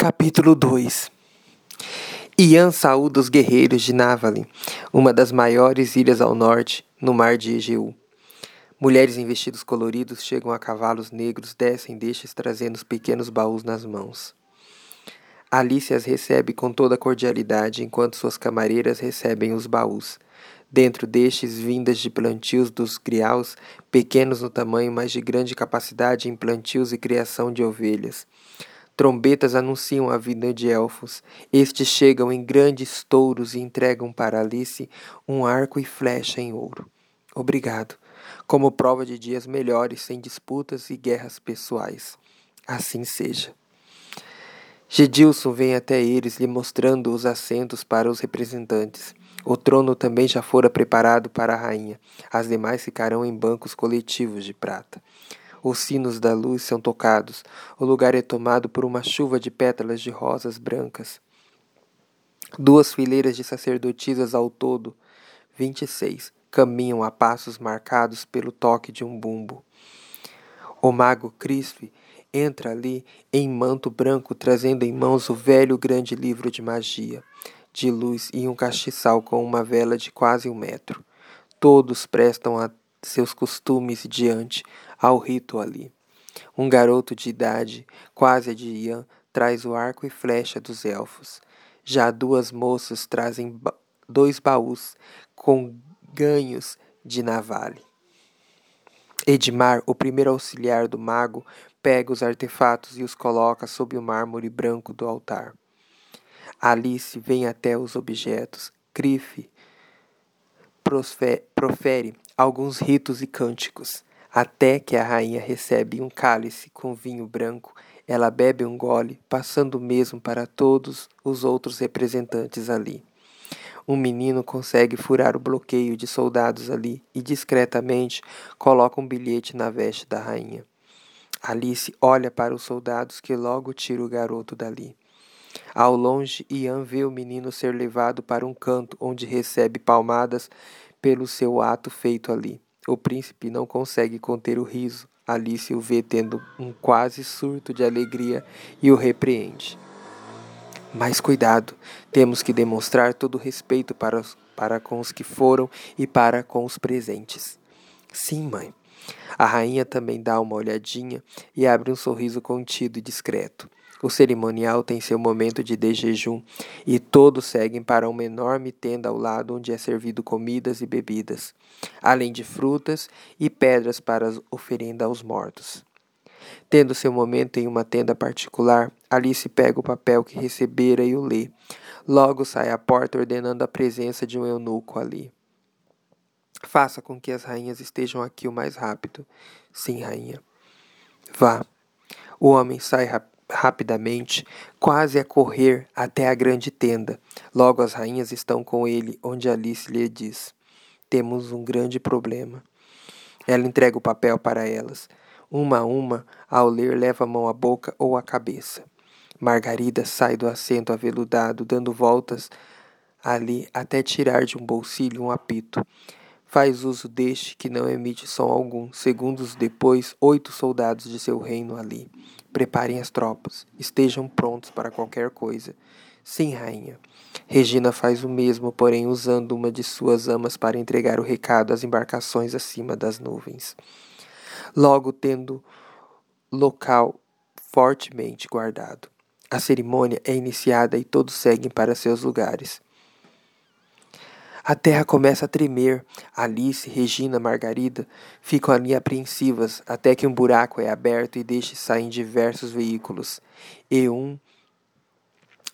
Capítulo 2 Ian saúda os guerreiros de Navalin, uma das maiores ilhas ao norte, no mar de Egeu. Mulheres em vestidos coloridos chegam a cavalos negros, descem destes trazendo os pequenos baús nas mãos. Alice as recebe com toda cordialidade, enquanto suas camareiras recebem os baús. Dentro destes, vindas de plantios dos griaus, pequenos no tamanho, mas de grande capacidade em plantios e criação de ovelhas. Trombetas anunciam a vinda de elfos. Estes chegam em grandes touros e entregam para Alice um arco e flecha em ouro. Obrigado, como prova de dias melhores sem disputas e guerras pessoais. Assim seja. Gedilson vem até eles, lhe mostrando os assentos para os representantes. O trono também já fora preparado para a rainha. As demais ficarão em bancos coletivos de prata. Os sinos da luz são tocados. O lugar é tomado por uma chuva de pétalas de rosas brancas. Duas fileiras de sacerdotisas ao todo, vinte e seis, caminham a passos marcados pelo toque de um bumbo. O mago Crispe entra ali em manto branco, trazendo em mãos o velho grande livro de magia, de luz e um castiçal com uma vela de quase um metro. Todos prestam a seus costumes diante ao rito ali. Um garoto de idade, quase a de Ian, traz o arco e flecha dos elfos. Já duas moças trazem ba dois baús com ganhos de navale. Edmar, o primeiro auxiliar do mago, pega os artefatos e os coloca sob o mármore branco do altar. Alice vem até os objetos. Crife profere alguns ritos e cânticos, até que a rainha recebe um cálice com vinho branco. Ela bebe um gole, passando o mesmo para todos os outros representantes ali. Um menino consegue furar o bloqueio de soldados ali e discretamente coloca um bilhete na veste da rainha. Alice olha para os soldados que logo tiram o garoto dali. Ao longe, Ian vê o menino ser levado para um canto onde recebe palmadas pelo seu ato feito ali. O príncipe não consegue conter o riso. Alice o vê tendo um quase surto de alegria e o repreende. Mas cuidado, temos que demonstrar todo o respeito para, para com os que foram e para com os presentes. Sim, mãe. A rainha também dá uma olhadinha e abre um sorriso contido e discreto. O cerimonial tem seu momento de desjejum e todos seguem para uma enorme tenda ao lado onde é servido comidas e bebidas, além de frutas e pedras para oferenda aos mortos. Tendo seu momento em uma tenda particular, Alice pega o papel que recebera e o lê. Logo sai à porta ordenando a presença de um eunuco ali. Faça com que as rainhas estejam aqui o mais rápido. Sim, rainha. Vá. O homem sai rapidamente quase a correr até a grande tenda. Logo as rainhas estão com ele, onde Alice lhe diz: Temos um grande problema. Ela entrega o papel para elas. Uma a uma, ao ler, leva a mão à boca ou à cabeça. Margarida sai do assento aveludado, dando voltas ali até tirar de um bolsilho um apito. Faz uso deste que não emite som algum. Segundos depois, oito soldados de seu reino ali. Preparem as tropas. Estejam prontos para qualquer coisa. Sim, rainha. Regina faz o mesmo, porém usando uma de suas amas para entregar o recado às embarcações acima das nuvens. Logo tendo local fortemente guardado. A cerimônia é iniciada e todos seguem para seus lugares. A terra começa a tremer. Alice, Regina, Margarida ficam ali apreensivas até que um buraco é aberto e deixe sair diversos veículos, e um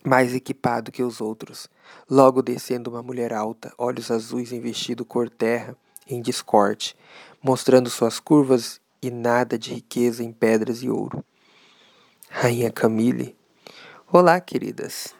mais equipado que os outros. Logo descendo uma mulher alta, olhos azuis em vestido cor terra, em discorte, mostrando suas curvas e nada de riqueza em pedras e ouro. Rainha Camille. Olá, queridas.